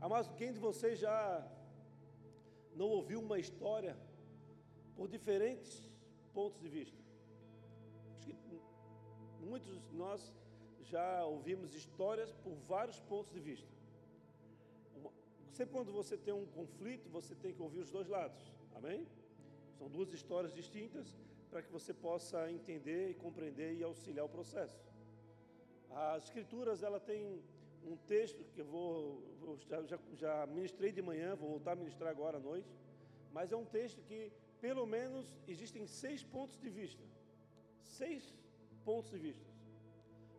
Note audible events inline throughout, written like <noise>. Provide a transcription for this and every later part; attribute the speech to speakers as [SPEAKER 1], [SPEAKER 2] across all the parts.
[SPEAKER 1] Amados, quem de vocês já não ouviu uma história por diferentes pontos de vista? Acho que muitos de nós já ouvimos histórias por vários pontos de vista. Sempre quando você tem um conflito, você tem que ouvir os dois lados. Amém? São duas histórias distintas para que você possa entender e compreender e auxiliar o processo. As escrituras, ela tem um texto que eu vou, eu já, já ministrei de manhã, vou voltar a ministrar agora à noite, mas é um texto que, pelo menos, existem seis pontos de vista. Seis pontos de vista.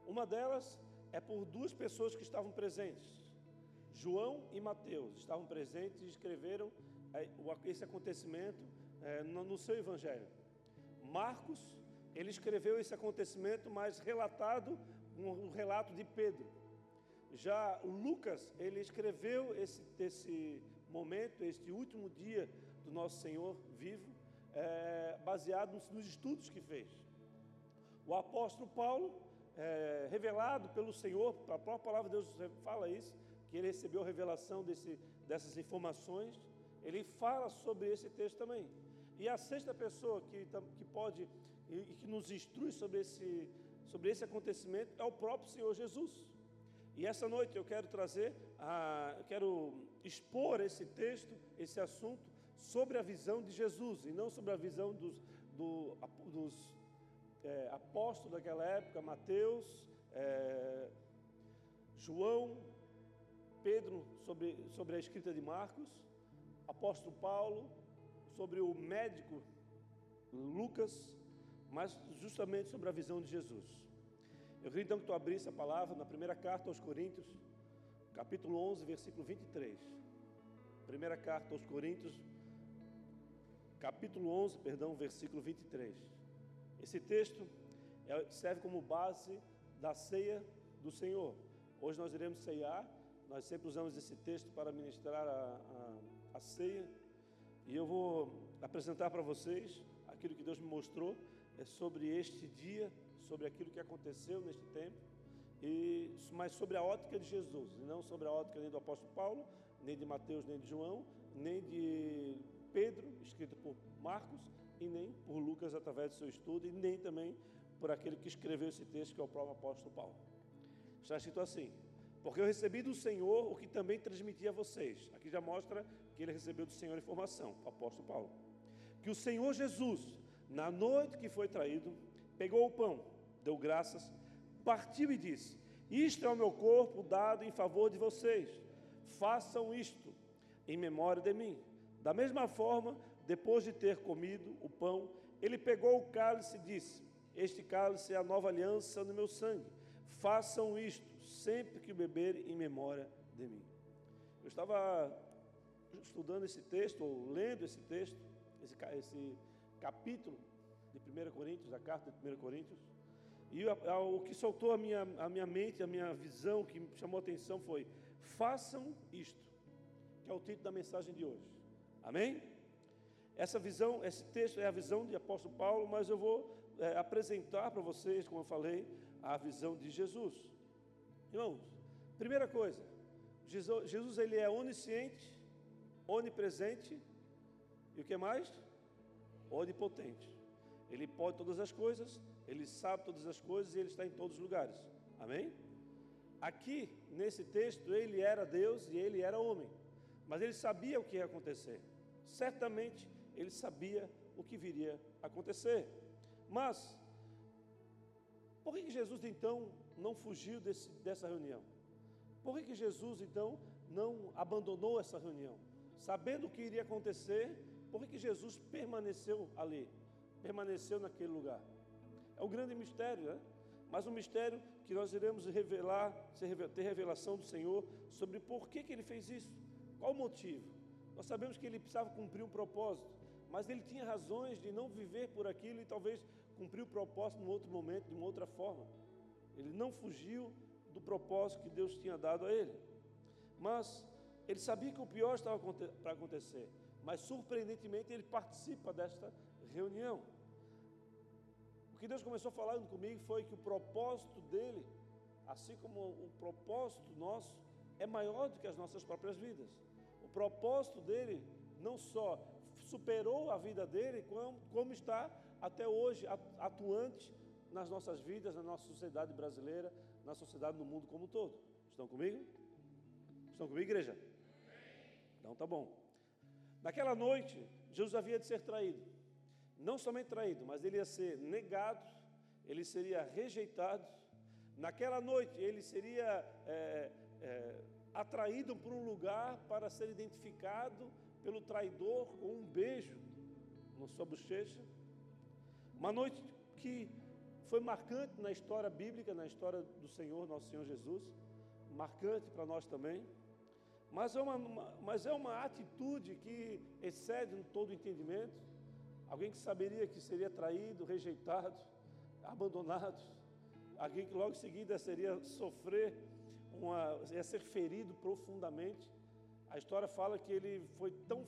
[SPEAKER 1] Uma delas é por duas pessoas que estavam presentes. João e Mateus estavam presentes e escreveram é, esse acontecimento é, no seu evangelho. Marcos, ele escreveu esse acontecimento, mas relatado um relato de Pedro. Já Lucas, ele escreveu esse, esse momento, este último dia do nosso Senhor vivo, é, baseado nos, nos, estudos que fez. O apóstolo Paulo, é, revelado pelo Senhor, a própria palavra de Deus fala isso, que ele recebeu a revelação desse, dessas informações, ele fala sobre esse texto também. E a sexta pessoa que, que pode e que nos instrui sobre esse, sobre esse acontecimento é o próprio Senhor Jesus. E essa noite eu quero trazer, a, eu quero expor esse texto, esse assunto, sobre a visão de Jesus e não sobre a visão dos, do, dos é, apóstolos daquela época, Mateus, é, João, Pedro, sobre, sobre a escrita de Marcos, apóstolo Paulo, sobre o médico Lucas, mas justamente sobre a visão de Jesus. Eu queria então que tu abrisse a palavra na primeira carta aos Coríntios, capítulo 11, versículo 23. Primeira carta aos Coríntios, capítulo 11, perdão, versículo 23. Esse texto é, serve como base da ceia do Senhor. Hoje nós iremos ceiar, nós sempre usamos esse texto para ministrar a, a, a ceia. E eu vou apresentar para vocês aquilo que Deus me mostrou é sobre este dia, sobre aquilo que aconteceu neste tempo, e, mas sobre a ótica de Jesus, e não sobre a ótica nem do apóstolo Paulo, nem de Mateus, nem de João, nem de Pedro, escrito por Marcos, e nem por Lucas através do seu estudo, e nem também por aquele que escreveu esse texto, que é o próprio apóstolo Paulo. Está escrito assim: Porque eu recebi do Senhor o que também transmiti a vocês. Aqui já mostra que ele recebeu do Senhor informação, o apóstolo Paulo. Que o Senhor Jesus, na noite que foi traído, pegou o pão, deu graças, partiu e disse: Isto é o meu corpo dado em favor de vocês. Façam isto em memória de mim. Da mesma forma, depois de ter comido o pão, ele pegou o cálice e disse: Este cálice é a nova aliança no meu sangue. Façam isto sempre que o beberem em memória de mim. Eu estava estudando esse texto, ou lendo esse texto, esse, esse capítulo de 1 Coríntios, a carta de 1 Coríntios, e o que soltou a minha, a minha mente, a minha visão, que chamou a atenção foi: façam isto, que é o título da mensagem de hoje. Amém? Essa visão, esse texto é a visão de apóstolo Paulo, mas eu vou é, apresentar para vocês, como eu falei, a visão de Jesus. Irmãos, primeira coisa, Jesus, Jesus ele é onisciente, onipresente e o que mais? Onipotente. Ele pode todas as coisas, ele sabe todas as coisas e ele está em todos os lugares. Amém? Aqui, nesse texto, ele era Deus e ele era homem, mas ele sabia o que ia acontecer. Certamente ele sabia o que viria a acontecer. Mas, por que Jesus então não fugiu desse, dessa reunião? Por que Jesus então não abandonou essa reunião? Sabendo o que iria acontecer, por que Jesus permaneceu ali? Permaneceu naquele lugar? É um grande mistério, né? Mas um mistério que nós iremos revelar, ter revelação do Senhor sobre por que, que ele fez isso, qual o motivo. Nós sabemos que ele precisava cumprir um propósito, mas ele tinha razões de não viver por aquilo e talvez cumprir o propósito num outro momento, de uma outra forma. Ele não fugiu do propósito que Deus tinha dado a ele. Mas ele sabia que o pior estava para acontecer, mas surpreendentemente ele participa desta reunião. Que Deus começou falando comigo foi que o propósito dele, assim como o propósito nosso, é maior do que as nossas próprias vidas. O propósito dele não só superou a vida dele, como, como está até hoje atuante nas nossas vidas, na nossa sociedade brasileira, na sociedade no mundo como um todo. Estão comigo? Estão comigo, igreja? Então tá bom. Naquela noite, Jesus havia de ser traído. Não somente traído, mas ele ia ser negado, ele seria rejeitado. Naquela noite, ele seria é, é, atraído para um lugar para ser identificado pelo traidor com um beijo na sua bochecha. Uma noite que foi marcante na história bíblica, na história do Senhor, nosso Senhor Jesus, marcante para nós também. Mas é uma, uma, mas é uma atitude que excede todo entendimento. Alguém que saberia que seria traído, rejeitado, abandonado, alguém que logo em seguida seria sofrer, uma, ia ser ferido profundamente. A história fala que ele foi tão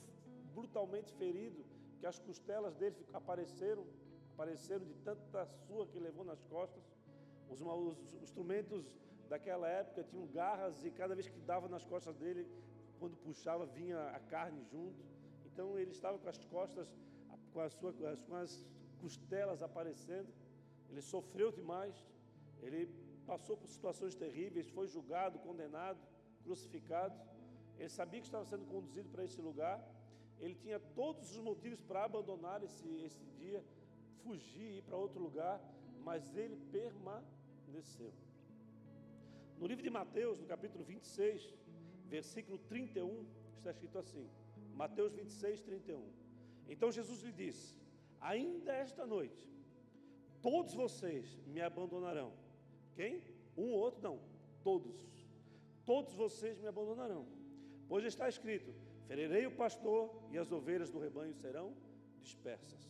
[SPEAKER 1] brutalmente ferido que as costelas dele apareceram, apareceram de tanta sua que levou nas costas. Os, os, os instrumentos daquela época tinham garras e cada vez que dava nas costas dele, quando puxava, vinha a carne junto. Então ele estava com as costas, com, a sua, com as costelas aparecendo. Ele sofreu demais. Ele passou por situações terríveis, foi julgado, condenado, crucificado. Ele sabia que estava sendo conduzido para esse lugar. Ele tinha todos os motivos para abandonar esse, esse dia, fugir, ir para outro lugar, mas ele permaneceu. No livro de Mateus, no capítulo 26, versículo 31, está escrito assim: Mateus 26, 31. Então Jesus lhe disse: Ainda esta noite, todos vocês me abandonarão. Quem? Um ou outro? Não. Todos. Todos vocês me abandonarão. Pois está escrito: Ferirei o pastor e as ovelhas do rebanho serão dispersas.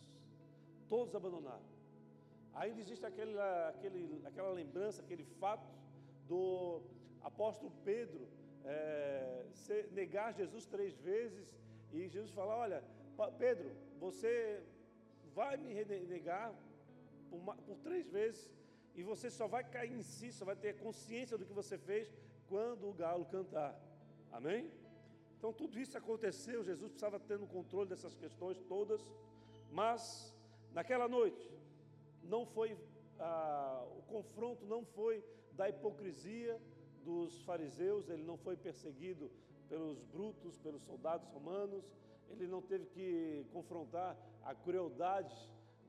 [SPEAKER 1] Todos abandonaram. Ainda existe aquele, aquele, aquela lembrança, aquele fato do apóstolo Pedro é, negar Jesus três vezes e Jesus falar: Olha, Pedro, você vai me negar por, por três vezes e você só vai cair em si, só vai ter consciência do que você fez quando o galo cantar. Amém? Então tudo isso aconteceu, Jesus precisava ter no controle dessas questões todas, mas naquela noite não foi ah, o confronto não foi da hipocrisia dos fariseus, ele não foi perseguido pelos brutos, pelos soldados romanos, ele não teve que confrontar a crueldade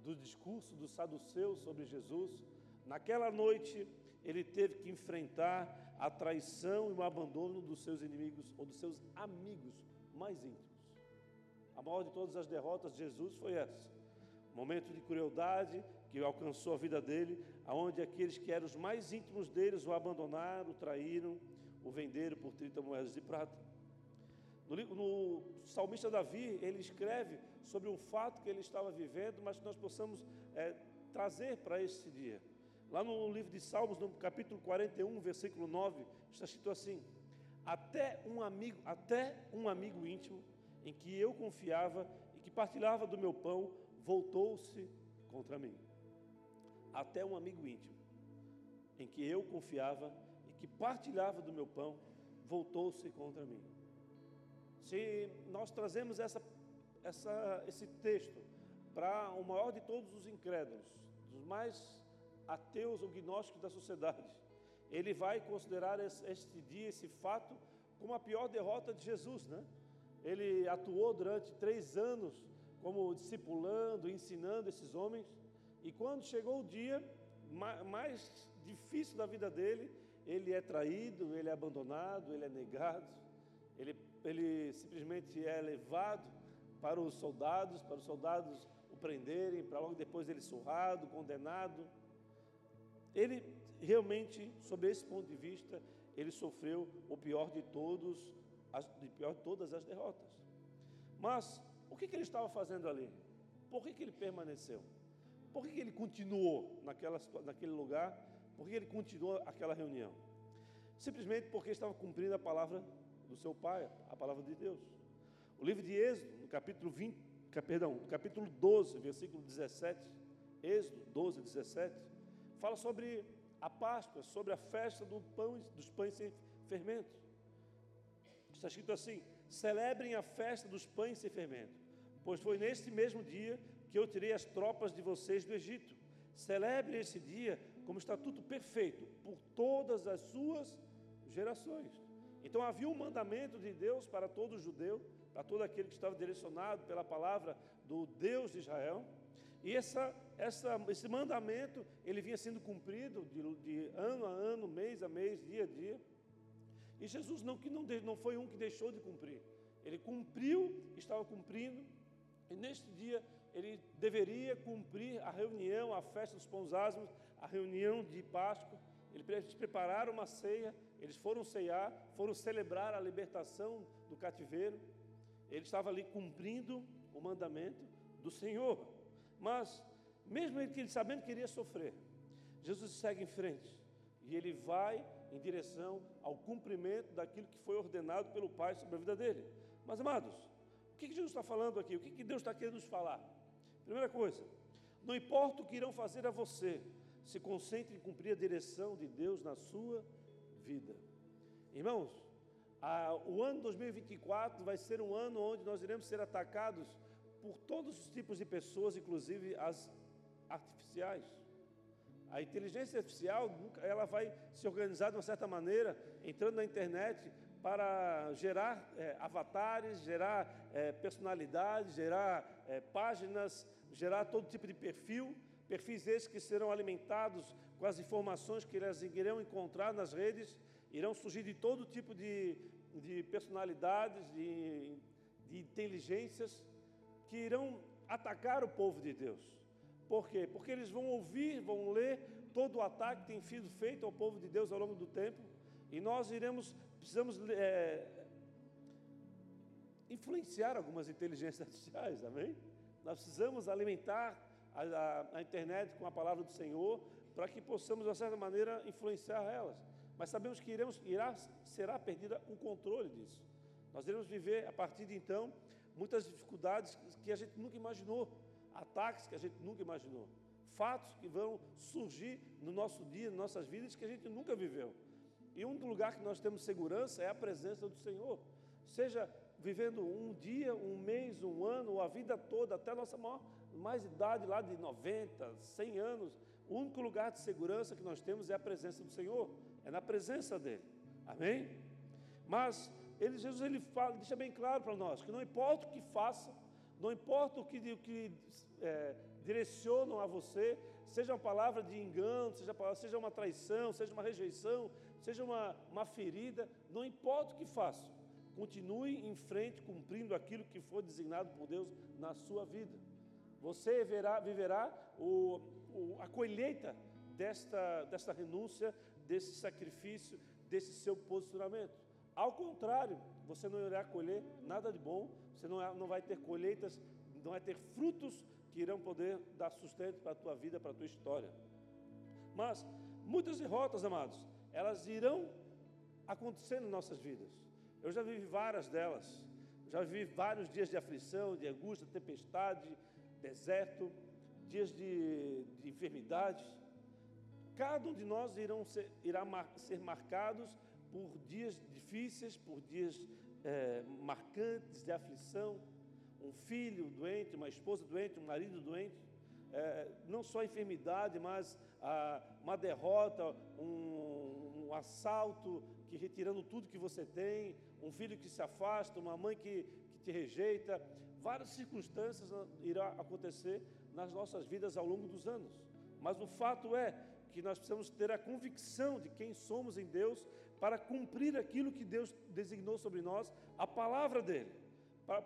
[SPEAKER 1] do discurso dos saduceus sobre Jesus. Naquela noite, ele teve que enfrentar a traição e o abandono dos seus inimigos ou dos seus amigos mais íntimos. A maior de todas as derrotas de Jesus foi essa. Momento de crueldade que alcançou a vida dele, aonde aqueles que eram os mais íntimos deles o abandonaram, o traíram, o venderam por 30 moedas de prata. No, salmista Davi, ele escreve sobre um fato que ele estava vivendo, mas que nós possamos é, trazer para esse dia. Lá no livro de Salmos, no capítulo 41, versículo 9, está escrito assim: Até um amigo, até um amigo íntimo em que eu confiava e que partilhava do meu pão, voltou-se contra mim. Até um amigo íntimo em que eu confiava e que partilhava do meu pão, voltou-se contra mim. Se nós trazemos essa, essa, esse texto para o maior de todos os incrédulos, dos mais ateus ou gnósticos da sociedade. Ele vai considerar este dia, esse fato, como a pior derrota de Jesus, né? Ele atuou durante três anos como discipulando, ensinando esses homens, e quando chegou o dia mais difícil da vida dele, ele é traído, ele é abandonado, ele é negado, ele, ele simplesmente é levado para os soldados, para os soldados o prenderem, para logo depois ele surrado, condenado. Ele realmente, sobre esse ponto de vista, ele sofreu o pior de todos, as, de pior de todas as derrotas. Mas o que, que ele estava fazendo ali? Por que, que ele permaneceu? Por que, que ele continuou naquela, naquele lugar? Por que ele continuou aquela reunião? Simplesmente porque estava cumprindo a palavra do seu pai, a palavra de Deus. O livro de Êxodo, no capítulo 20, perdão, no capítulo 12, versículo 17, Êxodo 12, 17, fala sobre a Páscoa, sobre a festa do pão, dos pães sem fermento. Está escrito assim: celebrem a festa dos pães sem fermento, pois foi neste mesmo dia que eu tirei as tropas de vocês do Egito. Celebre esse dia como estatuto perfeito por todas as suas gerações. Então havia um mandamento de Deus para todo judeu, para todo aquele que estava direcionado pela palavra do Deus de Israel. E essa, essa, esse mandamento ele vinha sendo cumprido de, de, ano a ano, mês a mês, dia a dia. E Jesus não, que não, não foi um que deixou de cumprir. Ele cumpriu, estava cumprindo, e neste dia ele deveria cumprir a reunião, a festa dos pães a reunião de Páscoa. Eles prepararam uma ceia, eles foram ceiar, foram celebrar a libertação do cativeiro. Ele estava ali cumprindo o mandamento do Senhor. Mas, mesmo ele sabendo que iria sofrer, Jesus segue em frente e ele vai em direção ao cumprimento daquilo que foi ordenado pelo Pai sobre a vida dele. Mas, amados, o que Jesus está falando aqui? O que Deus está querendo nos falar? Primeira coisa, não importa o que irão fazer a você, se concentre em cumprir a direção de Deus na sua vida. Irmãos, a, o ano 2024 vai ser um ano onde nós iremos ser atacados por todos os tipos de pessoas, inclusive as artificiais. A inteligência artificial, ela vai se organizar de uma certa maneira, entrando na internet para gerar é, avatares, gerar é, personalidades, gerar é, páginas, gerar todo tipo de perfil, perfis esses que serão alimentados com as informações que eles irão encontrar nas redes, irão surgir de todo tipo de, de personalidades, de, de inteligências, que irão atacar o povo de Deus. Por quê? Porque eles vão ouvir, vão ler todo o ataque que tem sido feito ao povo de Deus ao longo do tempo, e nós iremos, precisamos é, influenciar algumas inteligências <laughs> artificiais, amém? Nós precisamos alimentar a, a, a internet com a palavra do Senhor para que possamos, de certa maneira, influenciar elas. Mas sabemos que iremos, irá, será perdida o controle disso. Nós iremos viver, a partir de então, muitas dificuldades que a gente nunca imaginou, ataques que a gente nunca imaginou, fatos que vão surgir no nosso dia, nas nossas vidas, que a gente nunca viveu. E um lugar que nós temos segurança é a presença do Senhor. Seja vivendo um dia, um mês, um ano, ou a vida toda, até a nossa maior, mais idade, lá de 90, 100 anos, o único lugar de segurança que nós temos é a presença do Senhor, é na presença dEle. Amém? Mas ele, Jesus ele fala, deixa bem claro para nós que não importa o que faça, não importa o que, o que é, direcionam a você, seja uma palavra de engano, seja, seja uma traição, seja uma rejeição, seja uma, uma ferida, não importa o que faça, Continue em frente cumprindo aquilo que foi designado por Deus na sua vida. Você verá, viverá o, a colheita desta, desta renúncia, desse sacrifício, desse seu posicionamento. Ao contrário, você não irá colher nada de bom, você não, não vai ter colheitas, não vai ter frutos que irão poder dar sustento para a tua vida, para a tua história. Mas muitas derrotas, amados, elas irão acontecer nas nossas vidas. Eu já vivi várias delas. Já vivi vários dias de aflição, de angústia, tempestade, deserto, dias de, de enfermidade. Cada um de nós irão ser, irá mar, ser marcados por dias difíceis, por dias é, marcantes de aflição. Um filho doente, uma esposa doente, um marido doente. É, não só a enfermidade, mas a, uma derrota, um, um assalto que retirando tudo que você tem, um filho que se afasta, uma mãe que, que te rejeita. Várias circunstâncias irão acontecer nas nossas vidas ao longo dos anos. Mas o fato é que nós precisamos ter a convicção de quem somos em Deus para cumprir aquilo que Deus designou sobre nós, a palavra dele.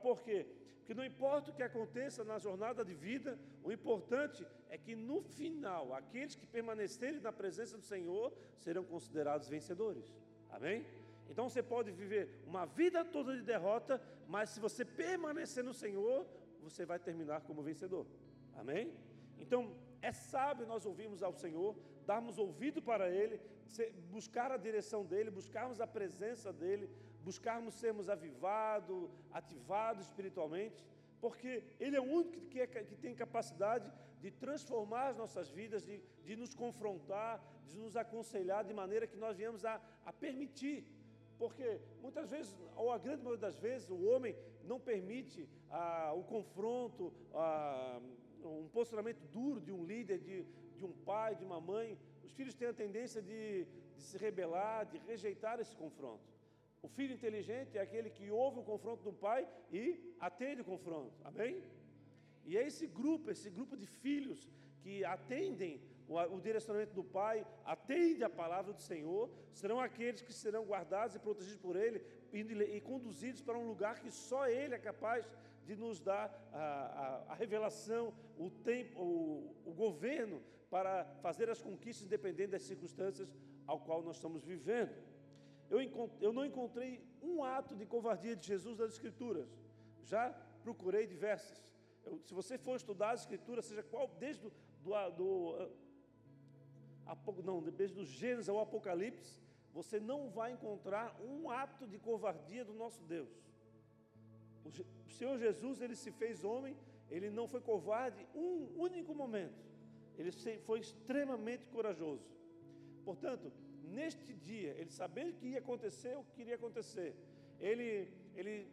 [SPEAKER 1] Por quê? Porque não importa o que aconteça na jornada de vida, o importante é que no final, aqueles que permanecerem na presença do Senhor serão considerados vencedores. Amém? Então você pode viver uma vida toda de derrota, mas se você permanecer no Senhor, você vai terminar como vencedor. Amém? Então é sábio nós ouvirmos ao Senhor, darmos ouvido para Ele, buscar a direção dEle, buscarmos a presença dEle, buscarmos sermos avivados, ativados espiritualmente, porque Ele é o único que, é, que tem capacidade de transformar as nossas vidas, de, de nos confrontar, de nos aconselhar, de maneira que nós viemos a, a permitir Porque muitas vezes, ou a grande maioria das vezes, o homem não permite ah, o confronto, ah, um posicionamento duro de um líder, de, de um pai, de uma mãe. Os filhos têm a tendência de, de se rebelar, de rejeitar esse confronto. O filho inteligente é aquele que ouve o confronto do pai e atende o confronto. Amém? E é esse grupo, esse grupo de filhos que atendem o, direcionamento do Pai, atende a palavra do Senhor, serão aqueles que serão guardados e protegidos por Ele e conduzidos para um lugar que só Ele é capaz de nos dar a, a, a revelação, o tempo, o, o governo para fazer as conquistas independente das circunstâncias ao qual nós estamos vivendo. Eu, eu não encontrei um ato de covardia de Jesus nas Escrituras. Já procurei diversas. Eu, se você for estudar as Escrituras, seja qual, desde do, do, do não, desde o Gênesis ao Apocalipse, você não vai encontrar um ato de covardia do nosso Deus. O Senhor Jesus, ele se fez homem, ele não foi covarde um único momento. Ele foi extremamente corajoso. Portanto, neste dia, ele sabendo que ia acontecer o que queria acontecer, ele, ele,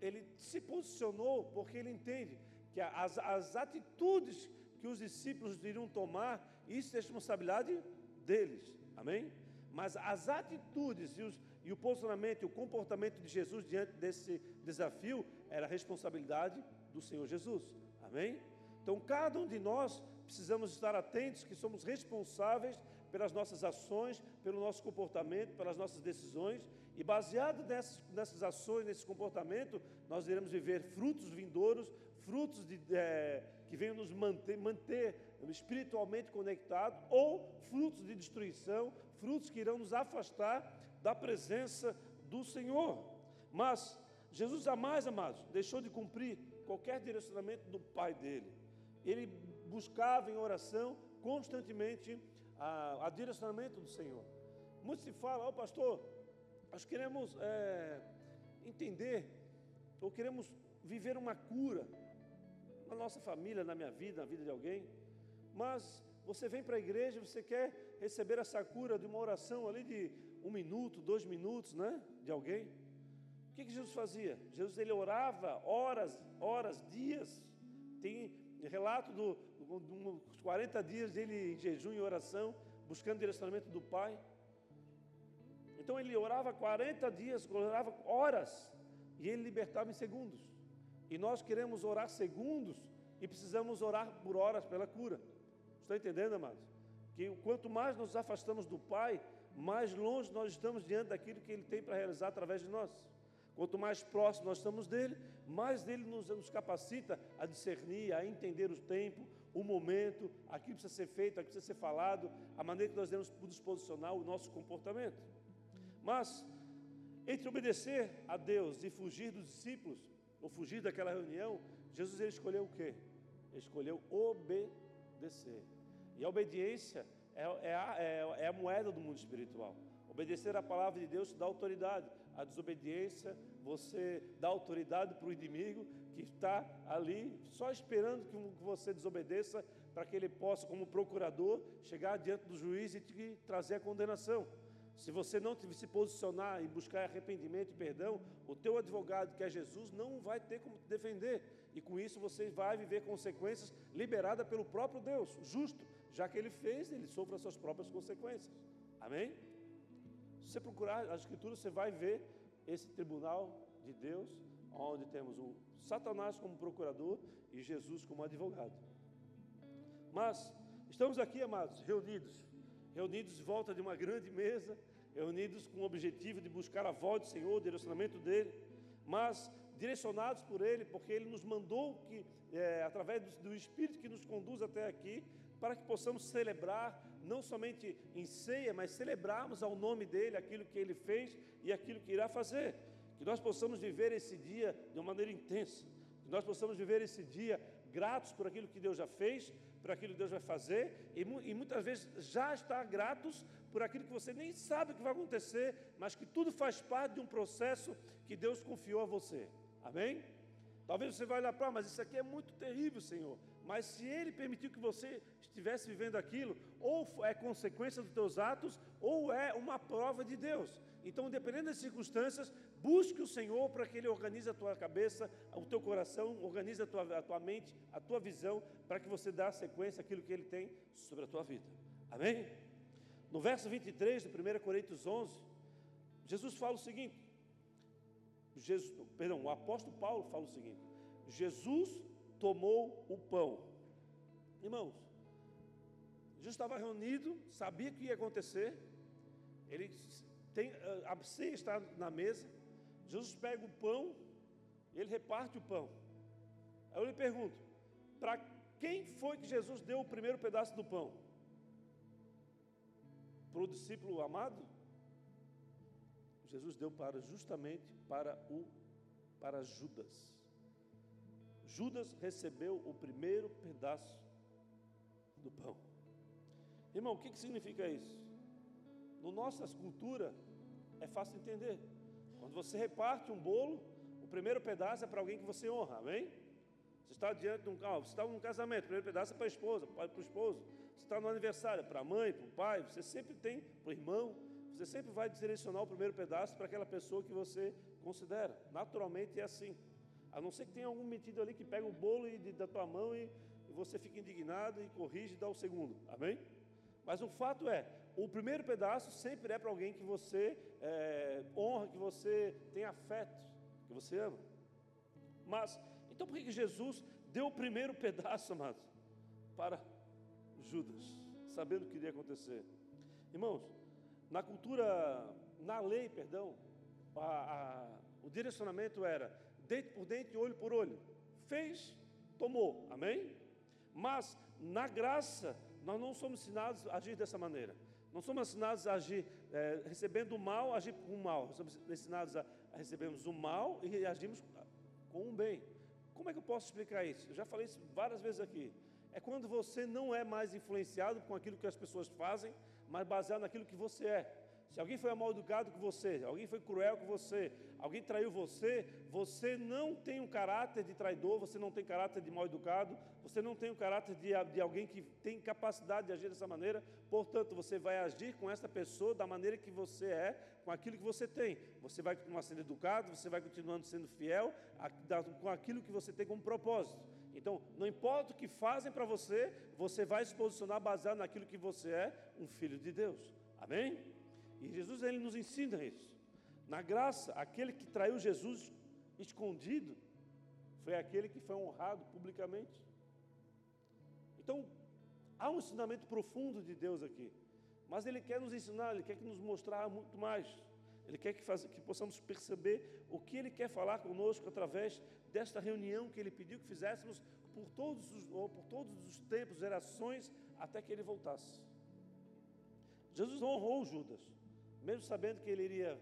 [SPEAKER 1] ele se posicionou porque ele entende que as, as atitudes que os discípulos iriam tomar isso é responsabilidade deles. Amém? Mas as atitudes e, os, e o posicionamento e o comportamento de Jesus diante desse desafio era responsabilidade do Senhor Jesus. Amém? Então, cada um de nós precisamos estar atentos que somos responsáveis pelas nossas ações, pelo nosso comportamento, pelas nossas decisões, e baseado nessas, nessas ações, nesse comportamento, nós iremos viver frutos vindouros, frutos de, é, que venham nos manter, manter espiritualmente conectados, ou frutos de destruição, frutos que irão nos afastar da presença do Senhor. Mas Jesus jamais, amados, deixou de cumprir qualquer direcionamento do Pai dele. Ele buscava em oração constantemente a, a direcionamento do Senhor. Muitos se falam, ó oh, pastor, nós queremos é, entender, ou queremos viver uma cura na nossa família, na minha vida, na vida de alguém. Mas você vem para a igreja, você quer receber essa cura de uma oração ali de um minuto, dois minutos, né? De alguém. O que, que Jesus fazia? Jesus ele orava horas, horas, dias. Tem relato dos do, 40 dias dele em jejum e oração, buscando direcionamento do Pai. Então ele orava 40 dias, orava horas, e ele libertava em segundos. E nós queremos orar segundos e precisamos orar por horas pela cura. Está entendendo, amados? Que quanto mais nos afastamos do Pai, mais longe nós estamos diante daquilo que Ele tem para realizar através de nós. Quanto mais próximo nós estamos dele, mais ele nos, nos capacita a discernir, a entender o tempo, o momento, aquilo que precisa ser feito, aquilo que precisa ser falado, a maneira que nós devemos nos posicionar, o nosso comportamento. Mas, entre obedecer a Deus e fugir dos discípulos, ou fugir daquela reunião, Jesus ele escolheu o quê? Ele escolheu obedecer. E a obediência é, é, a, é, é a moeda do mundo espiritual. Obedecer a palavra de Deus te dá autoridade. A desobediência, você dá autoridade para o inimigo que está ali só esperando que você desobedeça para que ele possa, como procurador, chegar diante do juiz e te trazer a condenação. Se você não se posicionar e buscar arrependimento e perdão, o teu advogado, que é Jesus, não vai ter como te defender. E com isso você vai viver consequências liberadas pelo próprio Deus, justo. Já que ele fez, ele sofre as suas próprias consequências. Amém? Se você procurar as escrituras, você vai ver esse tribunal de Deus, onde temos o Satanás como procurador e Jesus como advogado. Mas estamos aqui, amados, reunidos reunidos em volta de uma grande mesa, reunidos com o objetivo de buscar a voz do Senhor, o direcionamento dele, mas direcionados por Ele, porque Ele nos mandou que, é, através do, do Espírito que nos conduz até aqui, para que possamos celebrar, não somente em ceia, mas celebrarmos ao nome dEle aquilo que Ele fez e aquilo que irá fazer. Que nós possamos viver esse dia de uma maneira intensa, que nós possamos viver esse dia gratos por aquilo que Deus já fez, por aquilo que Deus vai fazer, e, e muitas vezes já está gratos por aquilo que você nem sabe que vai acontecer, mas que tudo faz parte de um processo que Deus confiou a você. Amém? Talvez você vai olhar para, mas isso aqui é muito terrível, Senhor. Mas se Ele permitiu que você estivesse vivendo aquilo, ou é consequência dos teus atos, ou é uma prova de Deus. Então, dependendo das circunstâncias, busque o Senhor para que Ele organize a tua cabeça, o teu coração, organize a tua, a tua mente, a tua visão, para que você dê sequência àquilo que Ele tem sobre a tua vida. Amém? No verso 23 de 1 Coríntios 11, Jesus fala o seguinte: Jesus, perdão, o apóstolo Paulo fala o seguinte: Jesus tomou o pão. Irmãos, Jesus estava reunido, sabia que ia acontecer, ele tem, a ceia está na mesa, Jesus pega o pão, ele reparte o pão. Aí eu lhe pergunto: para quem foi que Jesus deu o primeiro pedaço do pão? Para o discípulo amado? Jesus deu para justamente para o para Judas. Judas recebeu o primeiro pedaço do pão. Irmão, o que, que significa isso? No nossa cultura é fácil entender. Quando você reparte um bolo, o primeiro pedaço é para alguém que você honra, amém? Você está diante de um carro, você está num casamento, o primeiro pedaço é para a esposa, para o esposo. Você está no aniversário, para a mãe, para o pai, você sempre tem, para o irmão, você sempre vai direcionar o primeiro pedaço para aquela pessoa que você considera. Naturalmente é assim. A não ser que tenha algum metido ali que pega o bolo e, da tua mão e, e você fica indignado e corrige e dá o segundo. Amém? Mas o fato é, o primeiro pedaço sempre é para alguém que você é, honra, que você tem afeto, que você ama. Mas, então por que Jesus deu o primeiro <laughs> pedaço, amados, para Judas, sabendo o que iria acontecer? Irmãos, na cultura, na lei, perdão, a, a, o direcionamento era dente por dente, olho por olho. Fez, tomou, amém? Mas na graça, nós não somos ensinados a agir dessa maneira. Não somos ensinados a agir é, recebendo o mal, agir com o mal. Somos ensinados a, a recebermos o mal e agimos com o bem. Como é que eu posso explicar isso? Eu já falei isso várias vezes aqui. É quando você não é mais influenciado com aquilo que as pessoas fazem, mas baseado naquilo que você é. Se alguém foi mal educado com você, alguém foi cruel com você, alguém traiu você, você não tem um caráter de traidor, você não tem caráter de mal educado, você não tem o um caráter de, de alguém que tem capacidade de agir dessa maneira, portanto, você vai agir com essa pessoa da maneira que você é, com aquilo que você tem. Você vai continuar sendo educado, você vai continuando sendo fiel a, com aquilo que você tem como propósito. Então, não importa o que fazem para você, você vai se posicionar baseado naquilo que você é, um filho de Deus. Amém? E Jesus ele nos ensina isso. Na graça, aquele que traiu Jesus escondido foi aquele que foi honrado publicamente. Então, há um ensinamento profundo de Deus aqui. Mas Ele quer nos ensinar, Ele quer que nos mostrar muito mais. Ele quer que, faz, que possamos perceber o que Ele quer falar conosco através desta reunião que Ele pediu que fizéssemos por todos os, por todos os tempos, gerações, até que Ele voltasse. Jesus honrou Judas mesmo sabendo que ele, iria,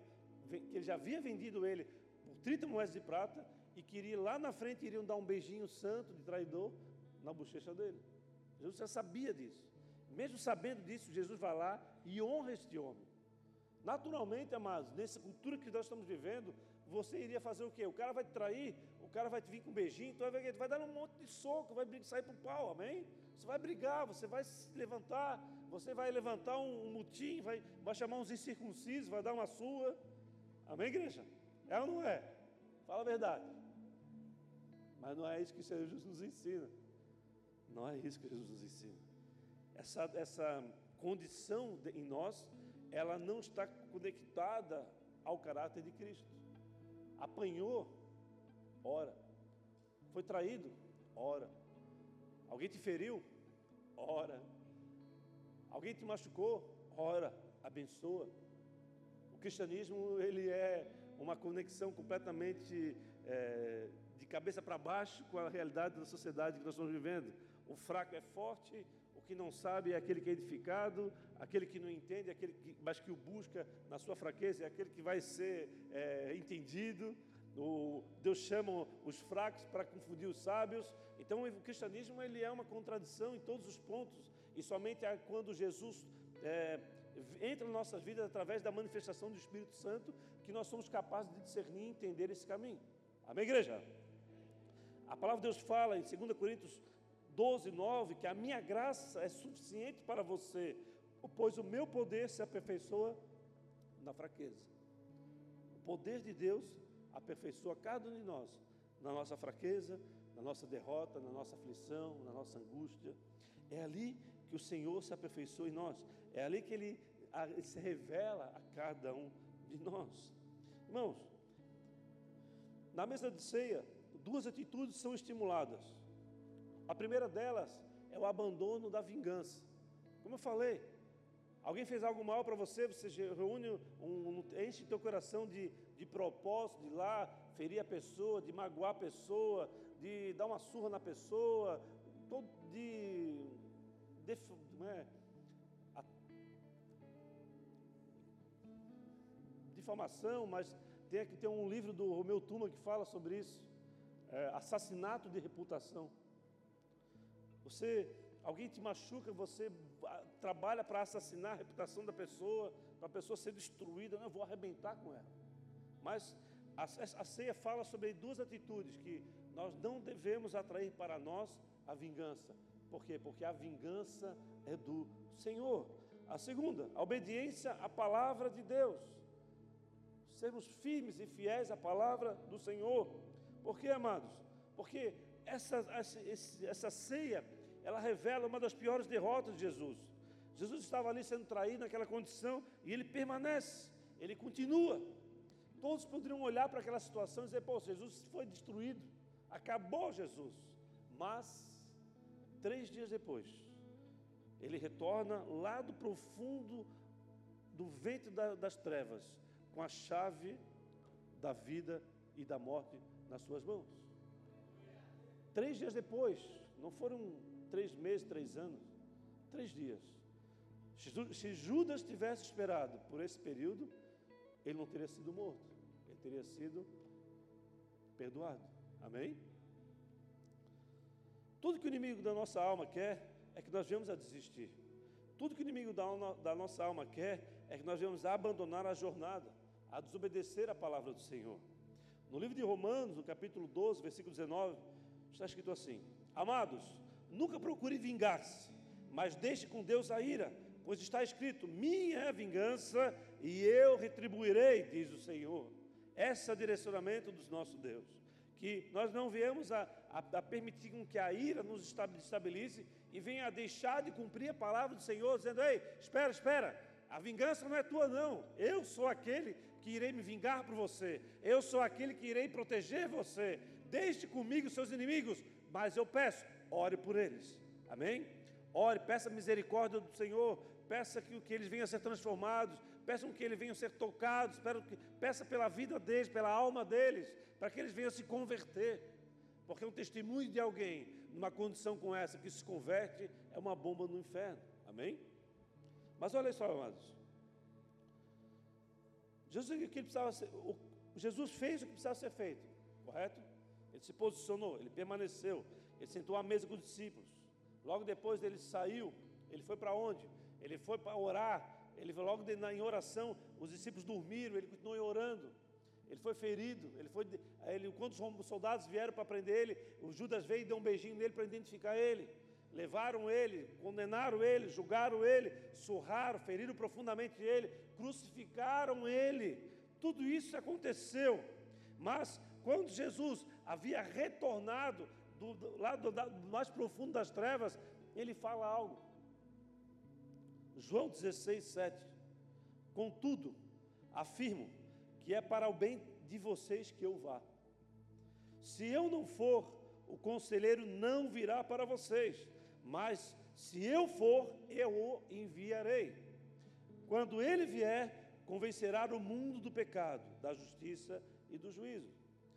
[SPEAKER 1] que ele já havia vendido ele por 30 moedas de prata e que iria, lá na frente iriam dar um beijinho santo de traidor na bochecha dele. Jesus já sabia disso. Mesmo sabendo disso, Jesus vai lá e honra este homem. Naturalmente, amados, nessa cultura que nós estamos vivendo, você iria fazer o quê? O cara vai te trair, o cara vai te vir com um beijinho, então vai, vai dar um monte de soco, vai sair para o pau, amém? Você vai brigar, você vai se levantar, você vai levantar um, um mutim, vai, vai chamar uns incircuncisos, vai dar uma sua. Amém, igreja? É ou não é? Fala a verdade. Mas não é isso que Jesus nos ensina. Não é isso que Jesus nos ensina. Essa, essa condição de, em nós, ela não está conectada ao caráter de Cristo. Apanhou, ora. Foi traído, ora. Alguém te feriu, ora. Alguém te machucou? Ora, abençoa. O cristianismo ele é uma conexão completamente é, de cabeça para baixo com a realidade da sociedade que nós estamos vivendo. O fraco é forte, o que não sabe é aquele que é edificado, aquele que não entende, aquele que, mas que o busca na sua fraqueza é aquele que vai ser é, entendido. O, Deus chama os fracos para confundir os sábios. Então, o cristianismo ele é uma contradição em todos os pontos. E somente quando Jesus é, entra nas nossas vidas através da manifestação do Espírito Santo que nós somos capazes de discernir e entender esse caminho. Amém, igreja? A palavra de Deus fala em 2 Coríntios 12, 9, que a minha graça é suficiente para você, pois o meu poder se aperfeiçoa na fraqueza. O poder de Deus aperfeiçoa cada um de nós, na nossa fraqueza, na nossa derrota, na nossa aflição, na nossa angústia. É ali que o Senhor se aperfeiçoa em nós. É ali que Ele, se revela a cada um de nós. Irmãos, na mesa de ceia, duas atitudes são estimuladas. A primeira delas é o abandono da vingança. Como eu falei, alguém fez algo mal para você, você reúne, um, enche teu coração de, de propósito, de lá ferir a pessoa, de magoar a pessoa, de dar uma surra na pessoa, de, difamação, mas tem tem um livro do Romeu Tuma que fala sobre isso, é, assassinato de reputação. Você, alguém te machuca, você trabalha para assassinar a reputação da pessoa, para a pessoa ser destruída, não, eu vou arrebentar com ela. Mas a, a ceia fala sobre duas atitudes que nós não devemos atrair para nós a vingança. Por quê? Porque a vingança é do Senhor. A segunda, a obediência à palavra de Deus. Sermos firmes e fiéis à palavra do Senhor. Por quê, amados? Porque essa, essa, essa ceia, ela revela uma das piores derrotas de Jesus. Jesus estava ali sendo traído naquela condição e ele permanece, ele continua. Todos poderiam olhar para aquela situação e dizer: pô, Jesus foi destruído, acabou Jesus. Mas, três dias depois, ele retorna lá do profundo do ventre das trevas, com a chave da vida e da morte nas suas mãos. Três dias depois, não foram três meses, três anos, três dias. Se Judas tivesse esperado por esse período, ele não teria sido morto, ele teria sido perdoado. Amém? Tudo que o inimigo da nossa alma quer é que nós venhamos a desistir. Tudo que o inimigo da, da nossa alma quer é que nós venhamos a abandonar a jornada, a desobedecer a palavra do Senhor. No livro de Romanos, no capítulo 12, versículo 19, está escrito assim: Amados, nunca procure vingar-se, mas deixe com Deus a ira, pois está escrito: Minha é a vingança e eu retribuirei, diz o Senhor. Esse é o direcionamento dos nossos Deus. Que nós não viemos a, a, a permitir que a ira nos estabeleça e venha a deixar de cumprir a palavra do Senhor, dizendo: Ei, espera, espera, a vingança não é tua, não. Eu sou aquele que irei me vingar por você. Eu sou aquele que irei proteger você. Deixe comigo seus inimigos, mas eu peço, ore por eles. Amém? Ore, peça misericórdia do Senhor, peça que, que eles venham a ser transformados, peçam que eles venham ser tocados, peça pela vida deles, pela alma deles, para que eles venham se converter. Porque um testemunho de alguém numa condição com essa que se converte é uma bomba no inferno. Amém? Mas olha só, amados. Jesus, o que precisava ser, o, Jesus fez o que precisava ser feito, correto? Ele se posicionou, ele permaneceu, ele sentou à mesa com os discípulos. Logo depois ele saiu, ele foi para onde? Ele foi para orar. Ele logo de, na, em oração, os discípulos dormiram, ele continuou orando. Ele foi ferido, ele foi, ele, quando os soldados vieram para prender ele, o Judas veio e deu um beijinho nele para identificar ele. Levaram ele, condenaram ele, julgaram ele, surraram, feriram profundamente ele, crucificaram ele. Tudo isso aconteceu. Mas quando Jesus havia retornado do, do lado do mais profundo das trevas, ele fala algo. João 16, 7. Contudo, afirmo que é para o bem de vocês que eu vá. Se eu não for, o conselheiro não virá para vocês, mas se eu for, eu o enviarei. Quando ele vier, convencerá o mundo do pecado, da justiça e do juízo.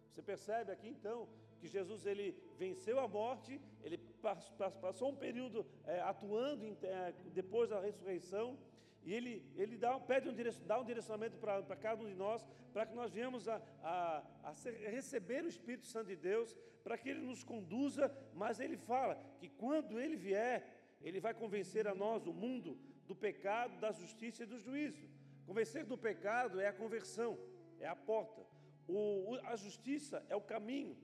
[SPEAKER 1] Você percebe aqui então que Jesus ele venceu a morte, ele passou um período é, atuando em, é, depois da ressurreição, e ele, ele dá, pede um, dá um direcionamento para cada um de nós, para que nós venhamos a, a, a, ser, receber o Espírito Santo de Deus, para que ele nos conduza, mas ele fala que quando ele vier, ele vai convencer a nós, o mundo, do pecado, da justiça e do juízo. Convencer do pecado é a conversão, é a porta. O, a justiça é o caminho,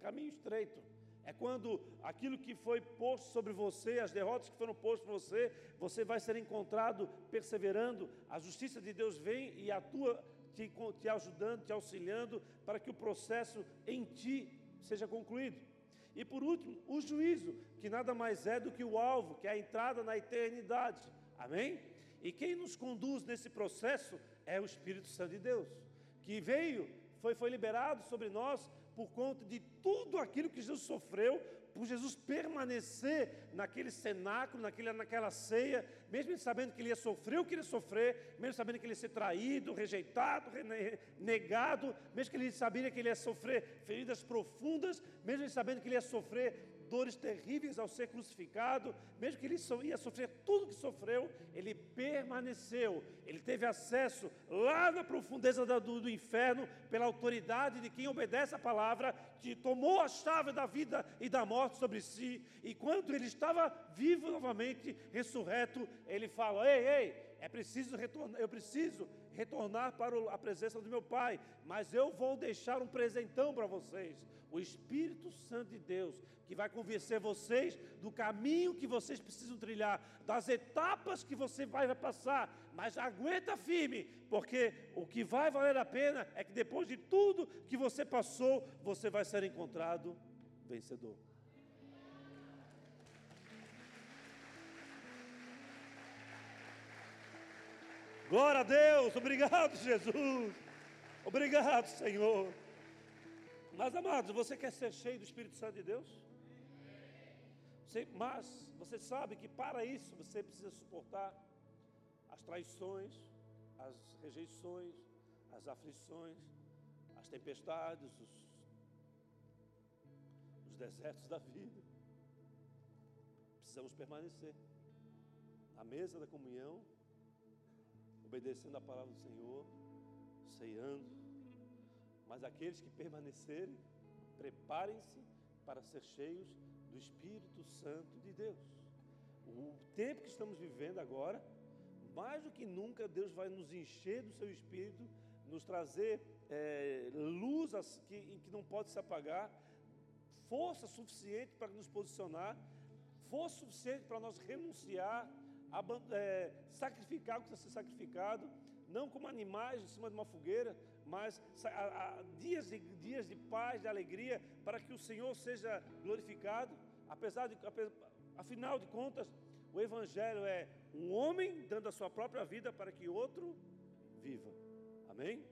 [SPEAKER 1] caminho estreito. É quando aquilo que foi posto sobre você, as derrotas que foram postas sobre você, você vai ser encontrado perseverando. A justiça de Deus vem e atua te, te ajudando, te auxiliando para que o processo em ti seja concluído. E por último, o juízo, que nada mais é do que o alvo, que é a entrada na eternidade. Amém? E quem nos conduz nesse processo é o Espírito Santo de Deus, que veio, foi, foi liberado sobre nós por conta de tudo aquilo que Jesus sofreu, por Jesus permanecer naquele cenáculo, naquele, naquela ceia, mesmo sabendo que ele ia sofrer o que ele ia sofrer, mesmo sabendo que ele ia ser traído, rejeitado, negado, mesmo que ele sabia que ele ia sofrer feridas profundas, mesmo sabendo que ele ia sofrer dores terríveis ao ser crucificado, mesmo que ele ia sofrer tudo que sofreu, ele permaneceu, ele teve acesso lá na profundeza do, do inferno, pela autoridade de quem obedece a palavra, que tomou a chave da vida e da morte sobre si, e quando ele estava vivo novamente, ressurreto, ele fala: Ei, ei, é preciso retornar, eu preciso retornar para a presença do meu Pai, mas eu vou deixar um presentão para vocês, o Espírito Santo de Deus, que vai convencer vocês do caminho que vocês precisam trilhar, das etapas que você vai passar, mas aguenta firme, porque o que vai valer a pena é que depois de tudo que você passou, você vai ser encontrado vencedor. Glória a Deus, obrigado, <laughs> Jesus. Obrigado, Senhor. Mas, amados, você quer ser cheio do Espírito Santo de Deus? Você, mas você sabe que para isso você precisa suportar as traições, as rejeições, as aflições, as tempestades, os, os desertos da vida. Precisamos permanecer na mesa da comunhão, obedecendo a palavra do Senhor, ceando. Mas aqueles que permanecerem, preparem-se para ser cheios do Espírito Santo de Deus. O tempo que estamos vivendo agora, mais do que nunca, Deus vai nos encher do seu Espírito, nos trazer é, luz que, que não pode se apagar, força suficiente para nos posicionar, força suficiente para nós renunciar é, sacrificar o que precisa ser sacrificado, não como animais em cima de uma fogueira, mas a, a, dias, de, dias de paz, de alegria, para que o Senhor seja glorificado, apesar de, afinal de contas, o Evangelho é um homem dando a sua própria vida para que outro viva. Amém?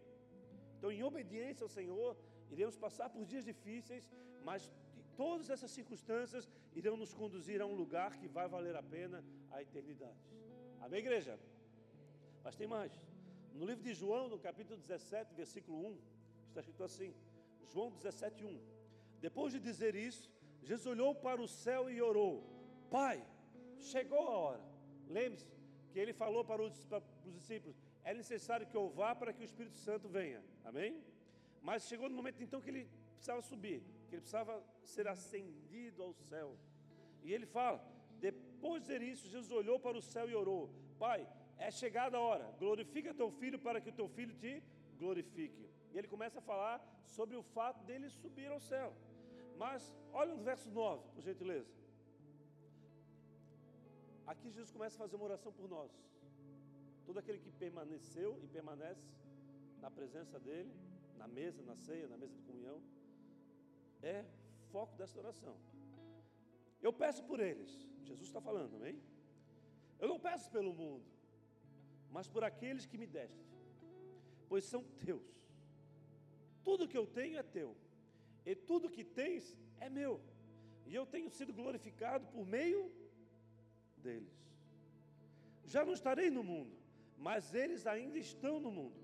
[SPEAKER 1] Então, em obediência ao Senhor, iremos passar por dias difíceis, mas todas essas circunstâncias irão nos conduzir a um lugar que vai valer a pena a eternidade. Amém, igreja? Mas tem mais. No livro de João, no capítulo 17, versículo 1, está escrito assim: João 17, 1. Depois de dizer isso, Jesus olhou para o céu e orou: Pai, chegou a hora. Lembre-se que ele falou para os, para os discípulos: é necessário que eu vá para que o Espírito Santo venha. Amém? Mas chegou no momento então que ele precisava subir, que ele precisava ser ascendido ao céu. E ele fala: depois de dizer isso, Jesus olhou para o céu e orou: Pai, é chegada a hora, glorifica teu filho para que o teu filho te glorifique. E ele começa a falar sobre o fato dele subir ao céu. Mas olha no verso 9, por gentileza. Aqui Jesus começa a fazer uma oração por nós. Todo aquele que permaneceu e permanece na presença dele, na mesa, na ceia, na mesa de comunhão, é foco dessa oração. Eu peço por eles, Jesus está falando, amém? Eu não peço pelo mundo, mas por aqueles que me deste, pois são teus. Tudo que eu tenho é teu, e tudo que tens é meu, e eu tenho sido glorificado por meio deles. Já não estarei no mundo, mas eles ainda estão no mundo.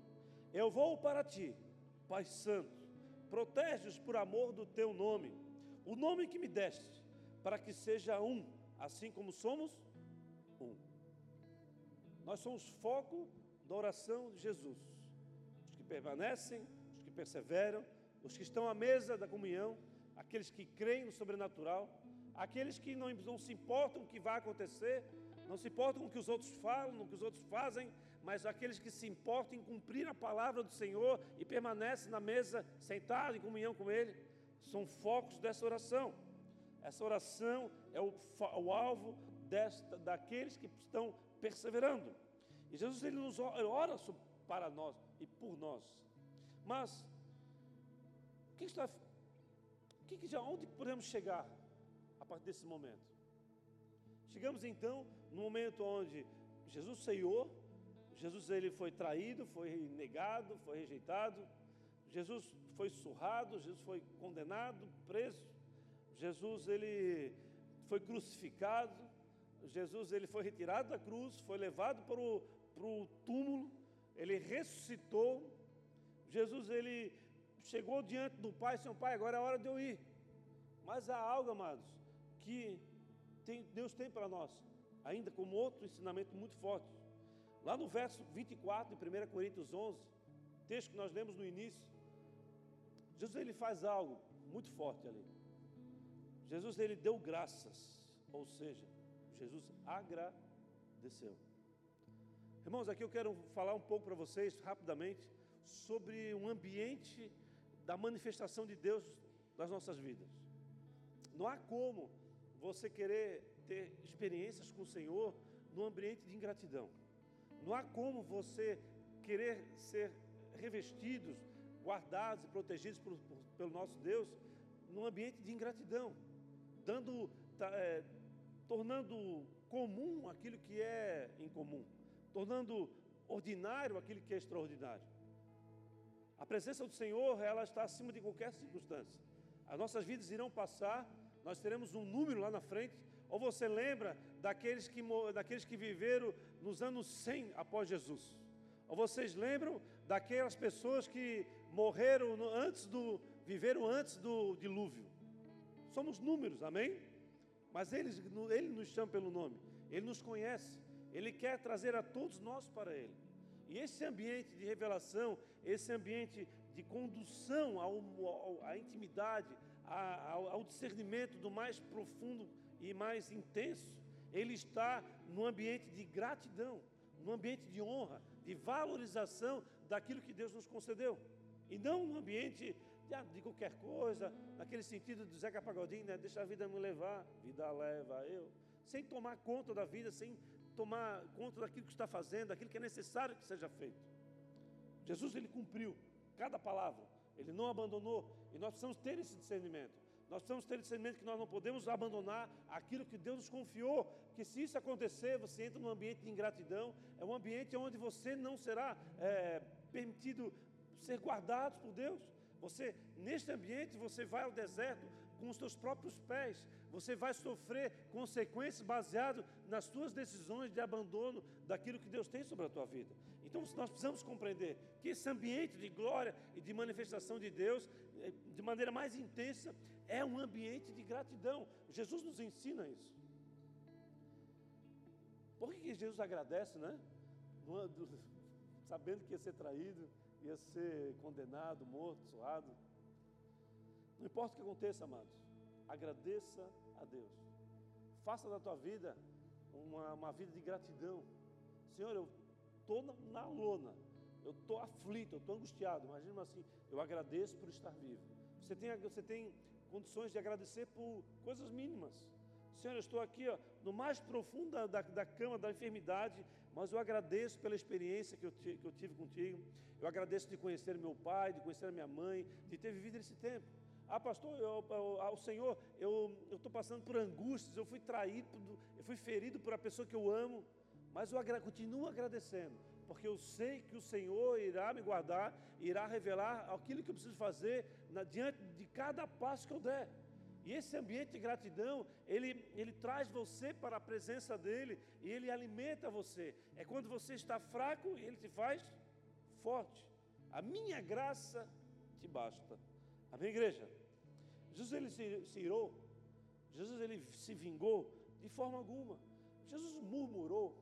[SPEAKER 1] Eu vou para ti, Pai Santo, protege-os por amor do teu nome, o nome que me deste, para que seja um, assim como somos. Nós somos foco da oração de Jesus. Os que permanecem, os que perseveram, os que estão à mesa da comunhão, aqueles que creem no sobrenatural, aqueles que não, não se importam com o que vai acontecer, não se importam com o que os outros falam, com o que os outros fazem, mas aqueles que se importam em cumprir a palavra do Senhor e permanecem na mesa, sentados em comunhão com Ele, são focos dessa oração. Essa oração é o, o alvo desta, daqueles que estão perseverando. E Jesus ele nos ora para nós e por nós. Mas o que está, o que já onde podemos chegar a partir desse momento? Chegamos então no momento onde Jesus ceiou, Jesus ele foi traído, foi negado, foi rejeitado, Jesus foi surrado, Jesus foi condenado, preso, Jesus ele foi crucificado, Jesus ele foi retirado da cruz, foi levado para o, para o túmulo, ele ressuscitou, Jesus ele chegou diante do Pai, Senhor Pai, agora é hora de eu ir. Mas há algo, amados, que tem, Deus tem para nós, ainda como outro ensinamento muito forte. Lá no verso 24 de 1 Coríntios 11, texto que nós lemos no início, Jesus ele faz algo muito forte ali. Jesus ele deu graças, ou seja, Jesus agradeceu. Irmãos, aqui eu quero falar um pouco para vocês rapidamente sobre um ambiente da manifestação de Deus nas nossas vidas. Não há como você querer ter experiências com o Senhor no ambiente de ingratidão. Não há como você querer ser revestidos, guardados e protegidos por, por, pelo nosso Deus num ambiente de ingratidão, dando, é, tornando comum aquilo que é incomum, tornando ordinário aquilo que é extraordinário. A presença do Senhor, ela está acima de qualquer circunstância. As nossas vidas irão passar, nós teremos um número lá na frente. Ou você lembra daqueles que, daqueles que viveram nos anos 100 após Jesus? Ou vocês lembram daquelas pessoas que morreram antes do viveram antes do dilúvio? Somos números, amém? Mas ele, ele nos chama pelo nome, ele nos conhece, ele quer trazer a todos nós para ele. E esse ambiente de revelação, esse ambiente de condução ao, ao, à intimidade, ao, ao discernimento do mais profundo e mais intenso, ele está no ambiente de gratidão, no ambiente de honra, de valorização daquilo que Deus nos concedeu. E não no ambiente de, ah, de qualquer coisa, naquele sentido do Zeca Pagodinho, né? deixa a vida me levar, vida leva eu, sem tomar conta da vida, sem tomar conta daquilo que está fazendo, daquilo que é necessário que seja feito. Jesus ele cumpriu cada palavra, ele não abandonou, e nós precisamos ter esse discernimento. Nós precisamos ter discernimento que nós não podemos abandonar aquilo que Deus nos confiou, que se isso acontecer, você entra num ambiente de ingratidão, é um ambiente onde você não será é, permitido ser guardado por Deus. Você, neste ambiente, você vai ao deserto com os seus próprios pés, você vai sofrer consequências baseadas nas suas decisões de abandono daquilo que Deus tem sobre a tua vida. Então nós precisamos compreender que esse ambiente de glória e de manifestação de Deus, eh, de maneira mais intensa, é um ambiente de gratidão. Jesus nos ensina isso. Por que Jesus agradece, né? <laughs> Sabendo que ia ser traído, ia ser condenado, morto, suado. Não importa o que aconteça, amados, agradeça a Deus. Faça da tua vida uma, uma vida de gratidão. Senhor, eu estou na, na lona, eu estou aflito, eu estou angustiado. Imagina assim, eu agradeço por estar vivo. Você tem, você tem condições de agradecer por coisas mínimas. Senhor, eu estou aqui ó, no mais profundo da, da, cama da enfermidade, mas eu agradeço pela experiência que eu, que eu tive contigo. Eu agradeço de conhecer meu pai, de conhecer minha mãe, de ter vivido esse tempo. Ah, pastor, eu, eu, ao Senhor, eu estou passando por angústias, eu fui traído, eu fui ferido por a pessoa que eu amo, mas eu agra continuo agradecendo, porque eu sei que o Senhor irá me guardar, irá revelar aquilo que eu preciso fazer na, diante de cada passo que eu der. E esse ambiente de gratidão, ele, ele traz você para a presença dEle e ele alimenta você. É quando você está fraco ele te faz forte. A minha graça te basta. Amém, igreja? Jesus ele se, se irou, Jesus ele se vingou de forma alguma. Jesus murmurou.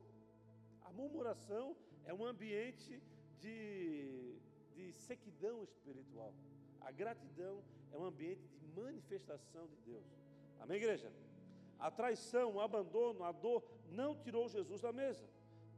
[SPEAKER 1] A murmuração é um ambiente de, de sequidão espiritual. A gratidão é um ambiente de manifestação de Deus. Amém, igreja? A traição, o abandono, a dor não tirou Jesus da mesa.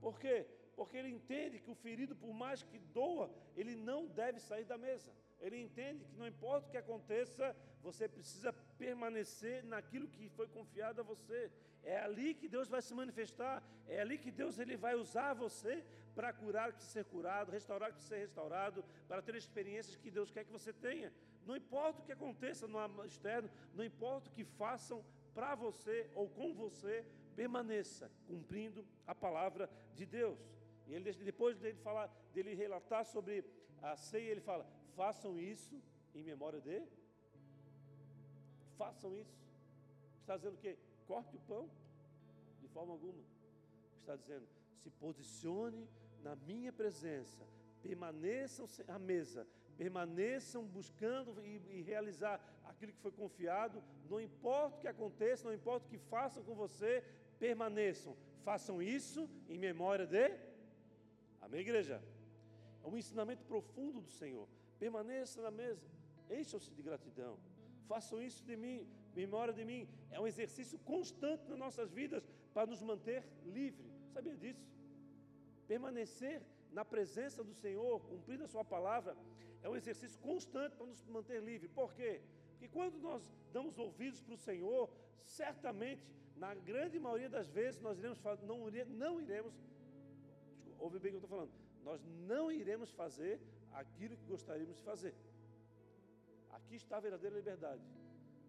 [SPEAKER 1] Por quê? Porque ele entende que o ferido, por mais que doa, ele não deve sair da mesa. Ele entende que não importa o que aconteça, você precisa permanecer naquilo que foi confiado a você. É ali que Deus vai se manifestar, é ali que Deus ele vai usar você para curar o que ser curado, restaurar o que ser restaurado, para ter experiências que Deus quer que você tenha. Não importa o que aconteça no externo, não importa o que façam para você ou com você, permaneça cumprindo a palavra de Deus. E ele, depois dele falar, dele relatar sobre a ceia, ele fala: façam isso em memória de. Façam isso. Está dizendo o quê? Corte o pão? De forma alguma. Está dizendo: se posicione na minha presença, permaneçam à mesa, permaneçam buscando e, e, realizar aquilo que foi confiado, não importa o que aconteça, não importa o que façam com você, permaneçam, façam isso em memória de. Amém, igreja? É um ensinamento profundo do Senhor. Permaneça na mesa, encham-se de gratidão, façam isso de mim, memória de mim. É um exercício constante nas nossas vidas para nos manter livres. Sabia disso? Permanecer na presença do Senhor, cumprindo a Sua palavra, é um exercício constante para nos manter livres. Por quê? Porque quando nós damos ouvidos para o Senhor, certamente, na grande maioria das vezes, nós iremos, não, não iremos, ouve bem o que eu estou falando, nós não iremos fazer aquilo que gostaríamos de fazer. Aqui está a verdadeira liberdade.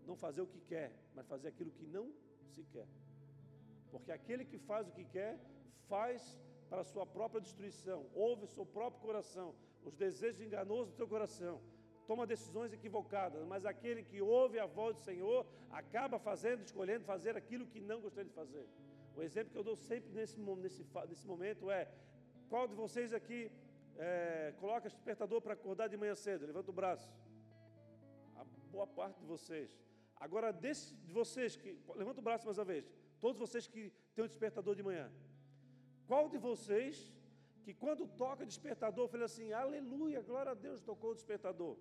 [SPEAKER 1] Não fazer o que quer, mas fazer aquilo que não se quer. Porque aquele que faz o que quer, faz para a sua própria destruição, ouve o seu próprio coração, os desejos enganosos do seu coração, toma decisões equivocadas, mas aquele que ouve a voz do Senhor acaba fazendo, escolhendo fazer aquilo que não gostaria de fazer. O exemplo que eu dou sempre nesse, nesse, nesse momento é: qual de vocês aqui é, coloca despertador para acordar de manhã cedo? Levanta o braço. A boa parte de vocês. Agora, desse, de vocês que. Levanta o braço mais uma vez. Todos vocês que têm um despertador de manhã. Qual de vocês que quando toca despertador, fala assim, aleluia, glória a Deus, tocou o despertador.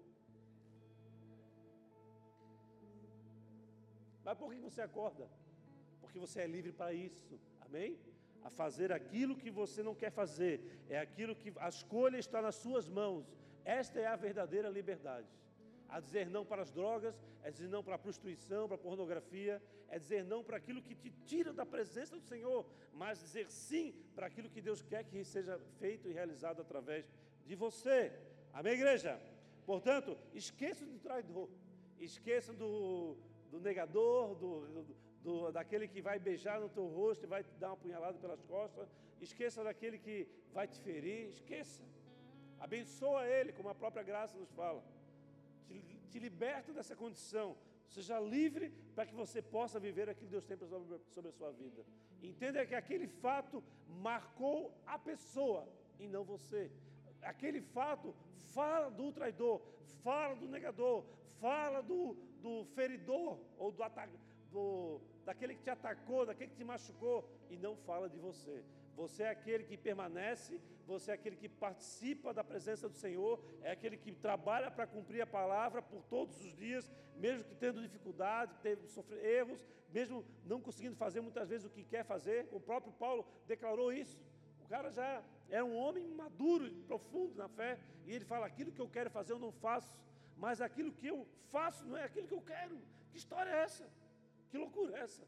[SPEAKER 1] Mas por que você acorda? Porque você é livre para isso, amém? A fazer aquilo que você não quer fazer, é aquilo que a escolha está nas suas mãos. Esta é a verdadeira liberdade a dizer não para as drogas, é dizer não para a prostituição, para a pornografia, é dizer não para aquilo que te tira da presença do Senhor, mas dizer sim para aquilo que Deus quer que seja feito e realizado através de você. Amém, igreja? Portanto, esqueça do traidor, esqueça do, do negador, do, do, do, daquele que vai beijar no teu rosto e vai te dar uma punhalada pelas costas, esqueça daquele que vai te ferir, esqueça. Abençoa ele, como a própria graça nos fala te, te liberta dessa condição. Seja livre para que você possa viver aquilo que Deus tem sobre, a sua vida. Entenda que aquele fato marcou a pessoa e não você. Aquele fato fala do traidor, fala do negador, fala do, do feridor ou do, do daquele que te atacou, daquele que te machucou e não fala de você. Você é aquele que permanece, você é aquele que participa da presença do Senhor, é aquele que trabalha para cumprir a palavra por todos os dias, mesmo que tendo dificuldade, tendo sofrer erros, mesmo não conseguindo fazer muitas vezes o que quer fazer. O próprio Paulo declarou isso. O cara já é um homem maduro, profundo na fé, e ele fala: aquilo que eu quero fazer eu não faço, mas aquilo que eu faço não é aquilo que eu quero. Que história é essa? Que loucura é essa?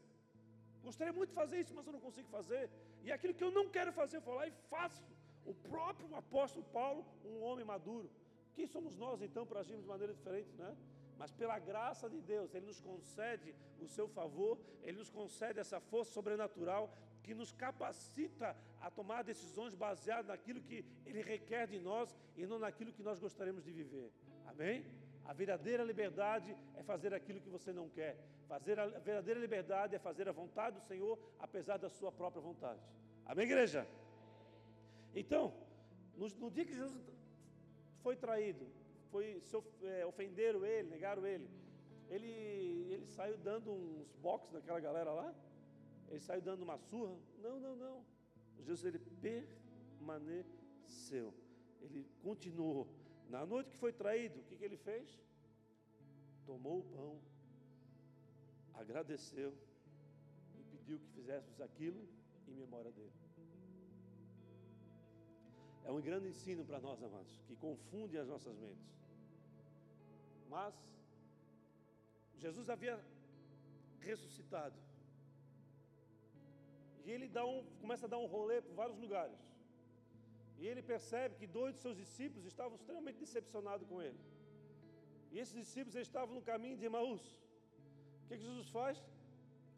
[SPEAKER 1] Gostaria muito de fazer isso, mas eu não consigo fazer. E aquilo que eu não quero fazer, eu vou lá e faço. O próprio apóstolo Paulo, um homem maduro. Quem somos nós então para agirmos de maneira diferente, né? Mas pela graça de Deus, Ele nos concede o seu favor, Ele nos concede essa força sobrenatural que nos capacita a tomar decisões baseadas naquilo que Ele requer de nós e não naquilo que nós gostaríamos de viver. Amém? A verdadeira liberdade é fazer aquilo que você não quer. Fazer a verdadeira liberdade é fazer a vontade do Senhor, apesar da sua própria vontade. Amém, igreja? Então, no, no dia que Jesus foi traído, foi, é, ofenderam ele, negaram ele, ele, ele saiu dando uns boxes naquela galera lá, ele saiu dando uma surra. Não, não, não. Jesus ele permaneceu, ele continuou. Na noite que foi traído, o que, que ele fez? Tomou o pão, agradeceu e pediu que fizéssemos aquilo em memória dele. É um grande ensino para nós, amados, que confunde as nossas mentes. Mas Jesus havia ressuscitado. E ele um, começa a dar um rolê por vários lugares. E ele percebe que dois de seus discípulos estavam extremamente decepcionados com ele. E esses discípulos estavam no caminho de Emaús. O que, que Jesus faz?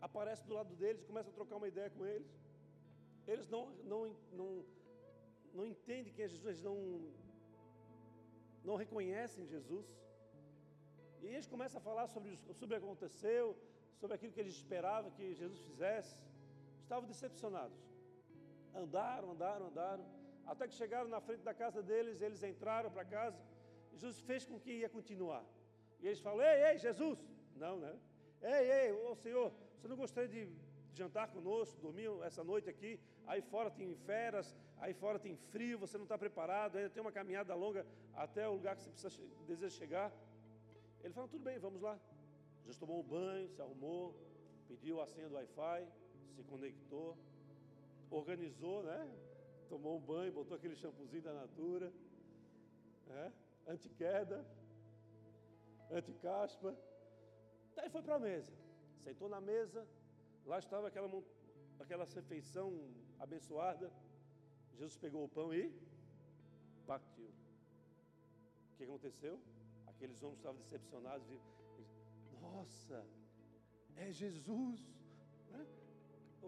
[SPEAKER 1] Aparece do lado deles, começa a trocar uma ideia com eles. Eles não, não, não, não entendem quem é Jesus, eles não, não reconhecem Jesus. E eles começam a falar sobre, sobre o que aconteceu, sobre aquilo que eles esperavam que Jesus fizesse. Estavam decepcionados. Andaram, andaram, andaram. Até que chegaram na frente da casa deles, eles entraram para casa. Jesus fez com que ia continuar. E eles falam: Ei, ei, Jesus! Não, né? Ei, ei, ô Senhor, você não gostaria de jantar conosco, dormir essa noite aqui? Aí fora tem feras, aí fora tem frio, você não está preparado, ainda tem uma caminhada longa até o lugar que você precisa, deseja chegar. Ele falou: Tudo bem, vamos lá. Jesus tomou um banho, se arrumou, pediu a senha do Wi-Fi, se conectou, organizou, né? Tomou um banho, botou aquele shampoozinho da Natura, né? anti-queda, anti-caspa. Daí foi para a mesa. Sentou na mesa, lá estava aquela, aquela refeição abençoada. Jesus pegou o pão e partiu. O que aconteceu? Aqueles homens estavam decepcionados. Nossa, é Jesus. Né?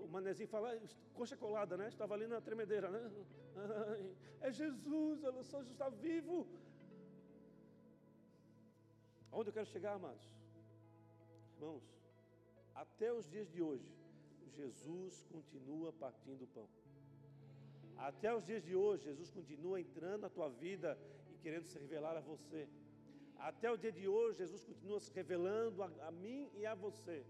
[SPEAKER 1] O manezinho fala, coxa colada, né? Estava ali na tremedeira, né? <laughs> É Jesus, olha só, está vivo. Aonde eu quero chegar, amados? Irmãos, até os dias de hoje, Jesus continua partindo o pão. Até os dias de hoje, Jesus continua entrando na tua vida e querendo se revelar a você. Até o dia de hoje, Jesus continua se revelando a, a mim e a você.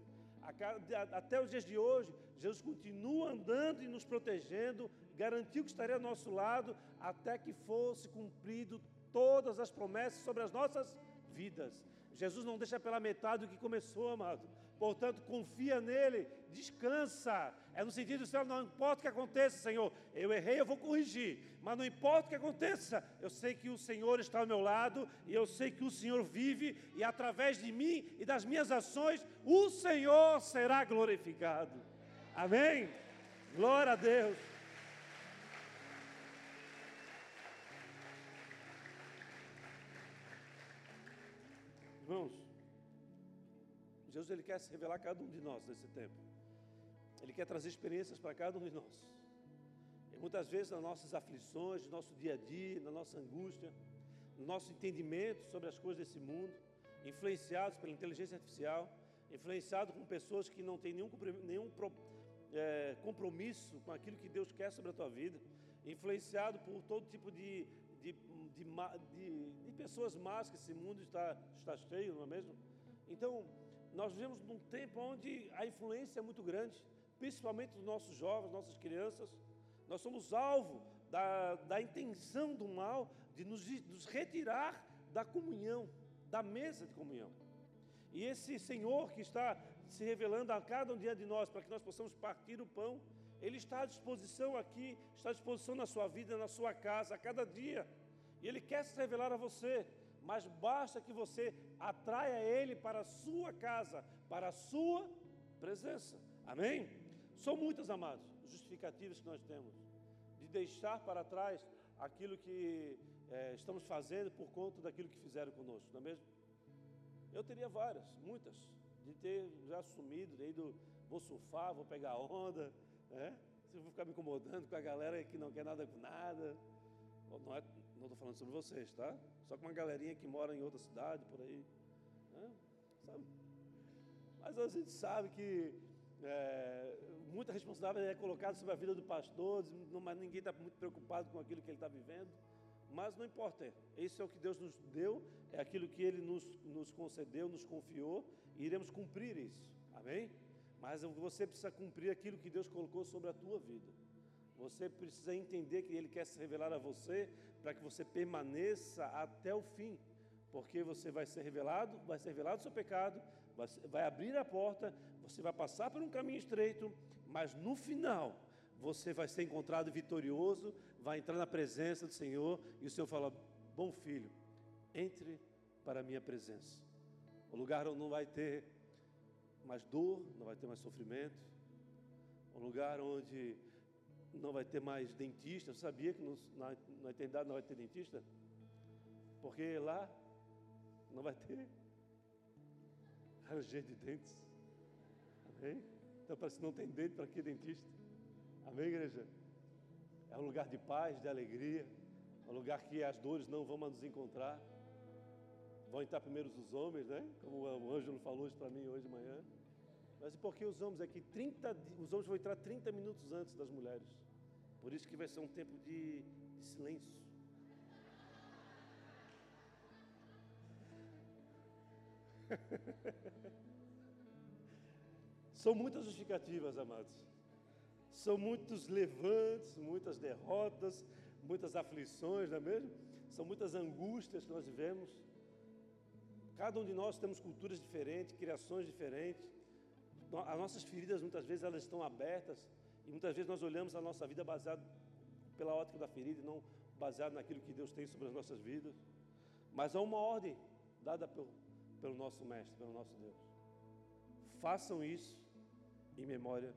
[SPEAKER 1] Até os dias de hoje, Jesus continua andando e nos protegendo, garantiu que estaria ao nosso lado até que fosse cumprido todas as promessas sobre as nossas vidas. Jesus não deixa pela metade o que começou, amado. Portanto, confia nele, descansa. É no sentido do céu, não importa o que aconteça, Senhor. Eu errei, eu vou corrigir. Mas não importa o que aconteça, eu sei que o Senhor está ao meu lado e eu sei que o Senhor vive e através de mim e das minhas ações, o Senhor será glorificado. Amém? Glória a Deus. Irmãos, Jesus ele quer se revelar a cada um de nós nesse tempo. Ele quer trazer experiências para cada um de nós. E muitas vezes nas nossas aflições, no nosso dia a dia, na nossa angústia, no nosso entendimento sobre as coisas desse mundo, influenciados pela inteligência artificial, influenciados com pessoas que não têm nenhum, nenhum é, compromisso com aquilo que Deus quer sobre a tua vida, influenciado por todo tipo de, de, de, de, de pessoas más que esse mundo está, está cheio, não é mesmo? Então, nós vivemos num tempo onde a influência é muito grande, principalmente dos nossos jovens, nossas crianças. Nós somos alvo da, da intenção do mal de nos, nos retirar da comunhão, da mesa de comunhão. E esse Senhor que está se revelando a cada um dia de nós, para que nós possamos partir o pão, Ele está à disposição aqui, está à disposição na sua vida, na sua casa, a cada dia. E Ele quer se revelar a você mas basta que você atraia Ele para a sua casa, para a sua presença. Amém? São muitas, amados, justificativas que nós temos de deixar para trás aquilo que é, estamos fazendo por conta daquilo que fizeram conosco, não é mesmo? Eu teria várias, muitas, de ter já assumido, de ido, vou surfar, vou pegar onda, né? Se eu vou ficar me incomodando com a galera que não quer nada com nada, não é, não estou falando sobre vocês, tá? Só com uma galerinha que mora em outra cidade, por aí. Né? Sabe? Mas a gente sabe que é, muita responsabilidade é colocada sobre a vida do pastor, mas ninguém está muito preocupado com aquilo que ele está vivendo. Mas não importa, esse é o que Deus nos deu, é aquilo que Ele nos, nos concedeu, nos confiou, e iremos cumprir isso. Amém? Mas você precisa cumprir aquilo que Deus colocou sobre a tua vida. Você precisa entender que Ele quer se revelar a você para que você permaneça até o fim, porque você vai ser revelado, vai ser revelado o seu pecado, vai, abrir a porta, você vai passar por um caminho estreito, mas no final você vai ser encontrado vitorioso, vai entrar na presença do Senhor e o Senhor fala: Bom filho, entre para a minha presença. O lugar onde não vai ter mais dor, não vai ter mais sofrimento. Um lugar onde não vai ter mais dentista. Você sabia que na, na eternidade não vai ter dentista? Porque lá não vai ter <laughs> ranger de dentes. Amém? Então, para se não tem dente, para que dentista? Amém, igreja? É um lugar de paz, de alegria, um lugar que as dores não vão nos encontrar. Vão entrar primeiro os homens, né? Como o Ângelo falou isso para mim hoje de manhã. Mas e por que os homens? É que 30, os homens vão entrar 30 minutos antes das mulheres. Por isso que vai ser um tempo de, de silêncio. <laughs> São muitas justificativas, amados. São muitos levantes, muitas derrotas, muitas aflições, não é mesmo? São muitas angústias que nós vivemos. Cada um de nós temos culturas diferentes, criações diferentes. As nossas feridas muitas vezes elas estão abertas e muitas vezes nós olhamos a nossa vida baseado pela ótica da ferida e não baseado naquilo que Deus tem sobre as nossas vidas. Mas há uma ordem dada pelo, pelo nosso mestre, pelo nosso Deus. Façam isso em memória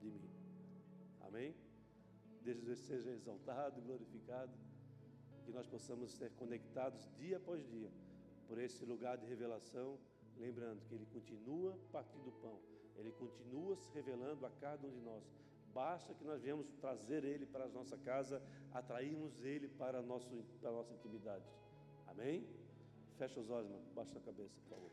[SPEAKER 1] de mim. Amém? Deus seja exaltado, glorificado, que nós possamos ser conectados dia após dia por esse lugar de revelação, lembrando que Ele continua partindo o pão, Ele continua se revelando a cada um de nós. Basta que nós venhamos trazer Ele para a nossa casa, atrairmos Ele para a, nosso, para a nossa intimidade. Amém? Fecha os olhos, mano. Baixa a cabeça, por favor.